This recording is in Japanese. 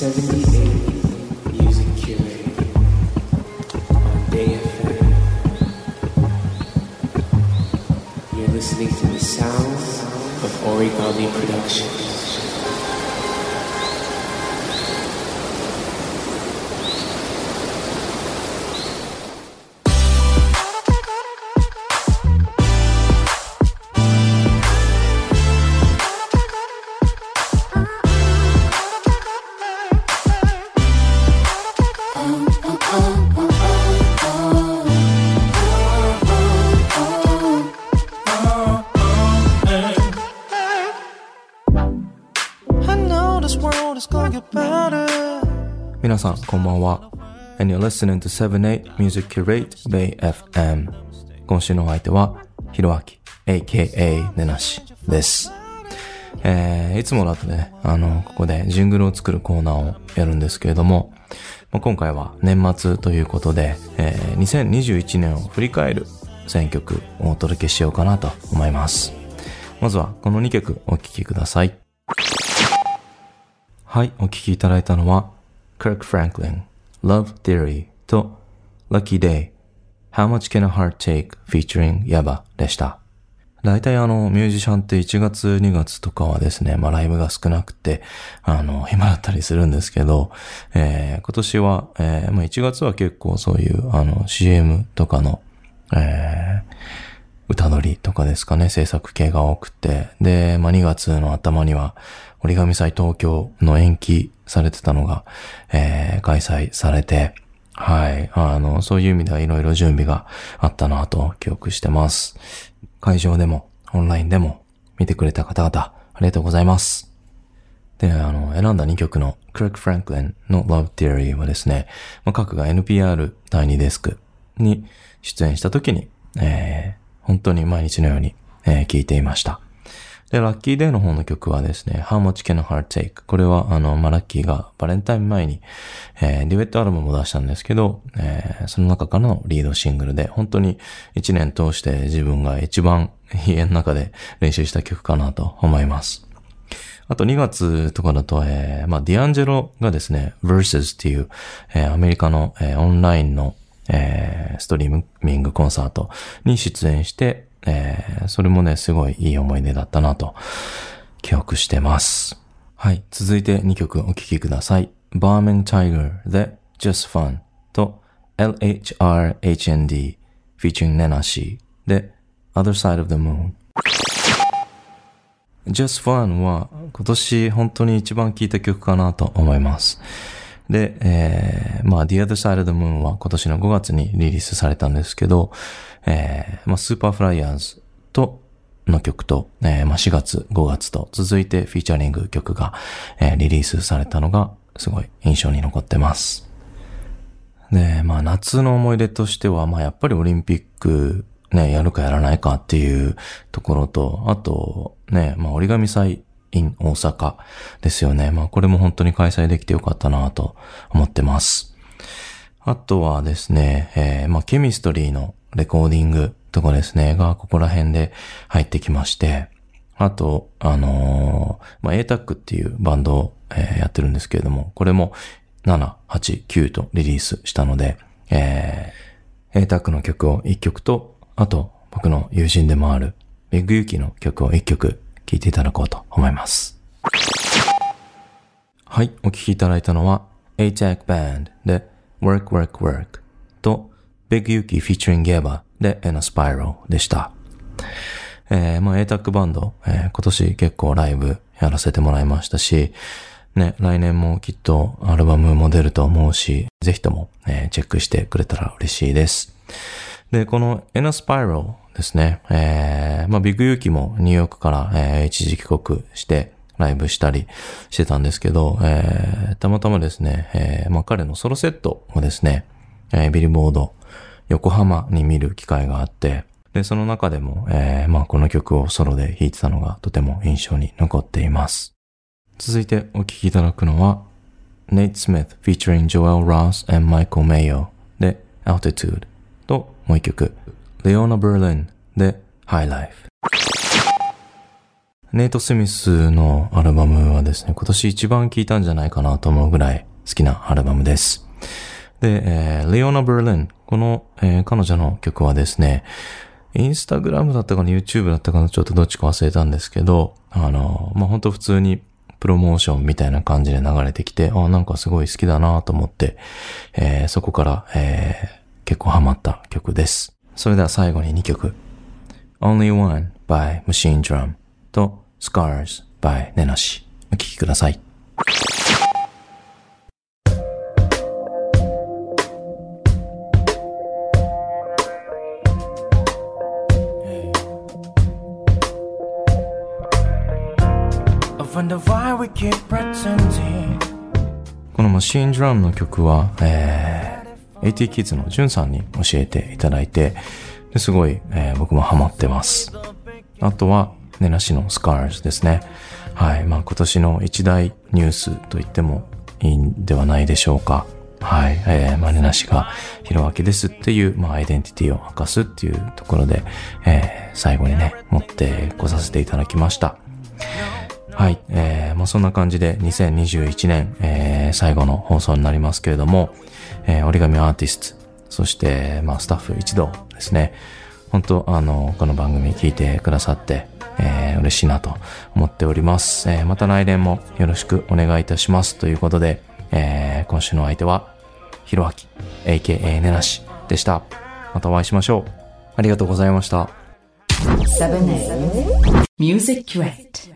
78 Music on Day. You're listening to the sounds of Origami Productions. 皆さん、こんばんは。And you're listening to 78 Music Curate Bay FM。今週のお相手は、ひろあき、AKA ねなしです。えー、いつもだとね、あの、ここでジングルを作るコーナーをやるんですけれども、まあ今回は年末ということで、えー、2021年を振り返る選曲をお届けしようかなと思います。まずはこの2曲お聴きください。はい、お聴きいただいたのは、Kirk Franklin, Love Theory と Lucky Day, How Much Can a Heart Take featuring Yaba でした。大体あの、ミュージシャンって1月2月とかはですね、まあライブが少なくて、あの、暇だったりするんですけど、えー今年は、えーまあ1月は結構そういう、あの、CM とかの、えー歌撮りとかですかね、制作系が多くて。で、まあ、2月の頭には、折り紙祭東京の延期されてたのが、えー開催されて、はい。あの、そういう意味ではいろいろ準備があったなと記憶してます。会場でも、オンラインでも、見てくれた方々、ありがとうございます。で、あの、選んだ2曲の Kirk Franklin の Love Theory はですね、まあ、各が NPR 第2デスクに出演した時に、え本当に毎日のように、えー聞いていました。で、ラッキーデーの方の曲はですね、How Much Can a Heart Take? これは、あの、まあ、ラッキーがバレンタイン前に、えーデュエットアルバムを出したんですけど、えーその中からのリードシングルで、本当に一年通して自分が一番家の中で練習した曲かなと思います。あと2月とかだと、えーまあ、ディアンジェロがですね、Versus っていう、えーアメリカの、えーオンラインの、えーストリーミングコンサートに出演して、えーそれもね、すごいいい思い出だったなと、記憶してます。はい。続いて2曲お聴きください。Barman Tiger で Just Fun と LHRHND featuring Nenashi で Other Side of the Moon Just Fun は今年本当に一番聴いた曲かなと思います。で、えー、まあ The Other Side of the Moon は今年の5月にリリースされたんですけど、えー、まあスーパーフライヤーズとの曲と、えーまあ4月、5月と続いて featuring 曲が、えーリリースされたのがすごい印象に残ってます。で、まあ夏の思い出としては、まあやっぱりオリンピックね、やるかやらないかっていうところと、あとね、まあ折り紙祭 in 大阪ですよね。まあこれも本当に開催できてよかったなと思ってます。あとはですね、えーまあケミストリーのレコーディングとかですね、がここら辺で入ってきまして、あと、あのーまあ ATAC っていうバンドを、えーやってるんですけれども、これも7、8、9とリリースしたので、えー、ATAC の曲を1曲と、あと僕の友人でもあるビッグユキの曲を1曲聴いていただこうと思います。はい、お聴きいただいたのは ATAC Band で Work Work Work と Big Yuki featuring Geba で In a Spiral でした。えー、まあ ATAC バンド、えー今年結構ライブやらせてもらいましたし、ね、来年もきっとアルバムも出ると思うし、ぜひとも、えーチェックしてくれたら嬉しいです。で、この In a Spiral ですね、えー、まあビッグユーキもニューヨークから、えー一時帰国して、ライブしたりしてたんですけど、えーたまたまですね、えーまあ彼のソロセットをですね、えービリボード横浜に見る機会があって、で、その中でも、えーまあこの曲をソロで弾いてたのがとても印象に残っています。続いてお聴きいただくのは、Nate Smith featuring Joel Ross and Michael Mayo で Altitude ともう一曲、Leona Berlin で High Life。ネイト・スミスのアルバムはですね、今年一番聴いたんじゃないかなと思うぐらい好きなアルバムです。で、えー、レオナ・ブルリン。この、えー彼女の曲はですね、インスタグラムだったかな、YouTube だったかな、ちょっとどっちか忘れたんですけど、あの、まあ、本当普通にプロモーションみたいな感じで流れてきて、あ、なんかすごい好きだなと思って、えーそこから、えー結構ハマった曲です。それでは最後に2曲。Only One by Machine Drum と Scars by ネナシ。お聴きください。このマシーンドラムの曲は、えー、AT キッズのジュンさんに教えていただいて、すごい、えー僕もハマってます。あとは、ネナシの Scars ですね。はい。まあ今年の一大ニュースと言ってもいいんではないでしょうか。はい。えー、まあネナシがヒロアキですっていう、まあアイデンティティを明かすっていうところで、えー、最後にね、持ってこさせていただきました。はい。えー、まあそんな感じで2021年、えー、最後の放送になりますけれども、えー、折り紙アーティスト、そして、まあスタッフ一同ですね。本当あの、この番組聞いてくださって、えー、嬉しいなと思っております。えー、また来年もよろしくお願いいたします。ということで、えー、今週の相手は、ひろあき、AKA ねなしでした。またお会いしましょう。ありがとうございました。Music Crate.